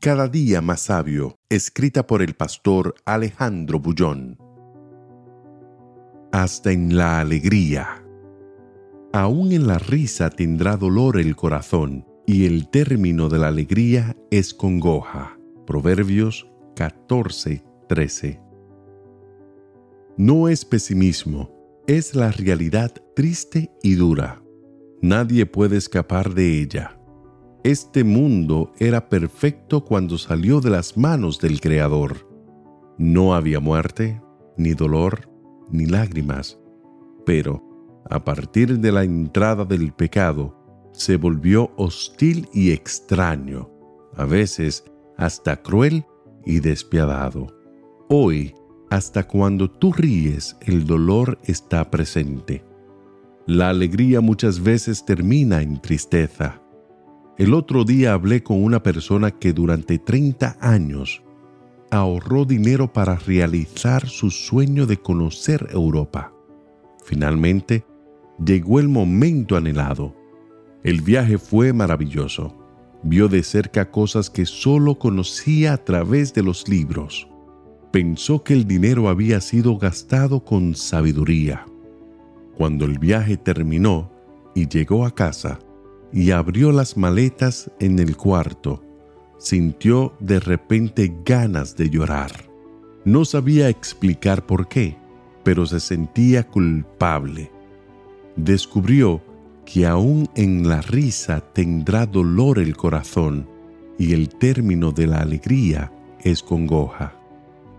Cada día más sabio, escrita por el pastor Alejandro Bullón. Hasta en la alegría. Aún en la risa tendrá dolor el corazón, y el término de la alegría es congoja. Proverbios 14, 13. No es pesimismo, es la realidad triste y dura. Nadie puede escapar de ella este mundo era perfecto cuando salió de las manos del Creador. No había muerte, ni dolor, ni lágrimas. Pero, a partir de la entrada del pecado, se volvió hostil y extraño, a veces hasta cruel y despiadado. Hoy, hasta cuando tú ríes, el dolor está presente. La alegría muchas veces termina en tristeza. El otro día hablé con una persona que durante 30 años ahorró dinero para realizar su sueño de conocer Europa. Finalmente, llegó el momento anhelado. El viaje fue maravilloso. Vio de cerca cosas que solo conocía a través de los libros. Pensó que el dinero había sido gastado con sabiduría. Cuando el viaje terminó y llegó a casa, y abrió las maletas en el cuarto. Sintió de repente ganas de llorar. No sabía explicar por qué, pero se sentía culpable. Descubrió que aún en la risa tendrá dolor el corazón y el término de la alegría es congoja.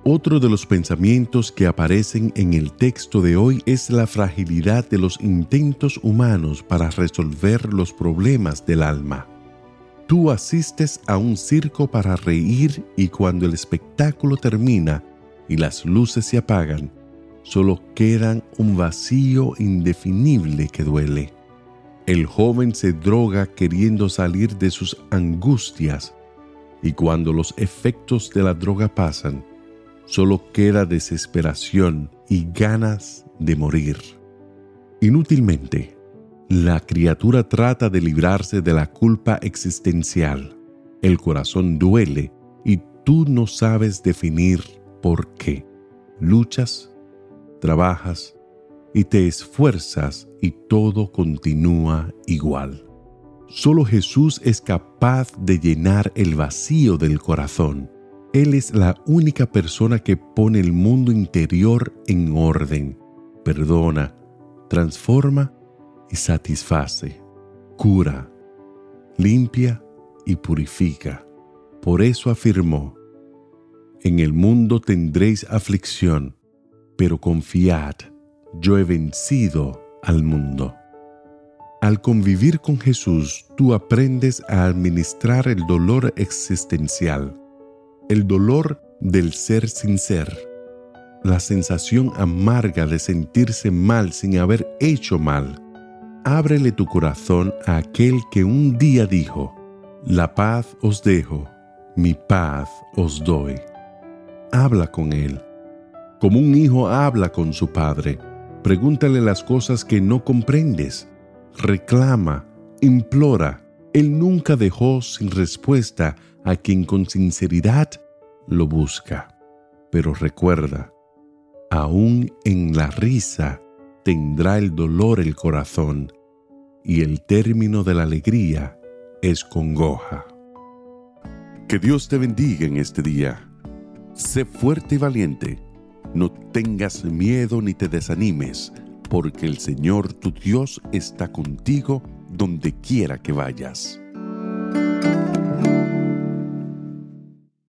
Otro de los pensamientos que aparecen en el texto de hoy es la fragilidad de los intentos humanos para resolver los problemas del alma. Tú asistes a un circo para reír y cuando el espectáculo termina y las luces se apagan, solo quedan un vacío indefinible que duele. El joven se droga queriendo salir de sus angustias y cuando los efectos de la droga pasan, solo queda desesperación y ganas de morir. Inútilmente, la criatura trata de librarse de la culpa existencial. El corazón duele y tú no sabes definir por qué. Luchas, trabajas y te esfuerzas y todo continúa igual. Solo Jesús es capaz de llenar el vacío del corazón él es la única persona que pone el mundo interior en orden, perdona, transforma y satisface, cura, limpia y purifica. Por eso afirmó, en el mundo tendréis aflicción, pero confiad, yo he vencido al mundo. Al convivir con Jesús, tú aprendes a administrar el dolor existencial el dolor del ser sin ser, la sensación amarga de sentirse mal sin haber hecho mal. Ábrele tu corazón a aquel que un día dijo, La paz os dejo, mi paz os doy. Habla con él. Como un hijo habla con su padre, pregúntale las cosas que no comprendes. Reclama, implora. Él nunca dejó sin respuesta a quien con sinceridad lo busca. Pero recuerda, aún en la risa tendrá el dolor el corazón, y el término de la alegría es congoja. Que Dios te bendiga en este día. Sé fuerte y valiente. No tengas miedo ni te desanimes, porque el Señor tu Dios está contigo donde quiera que vayas.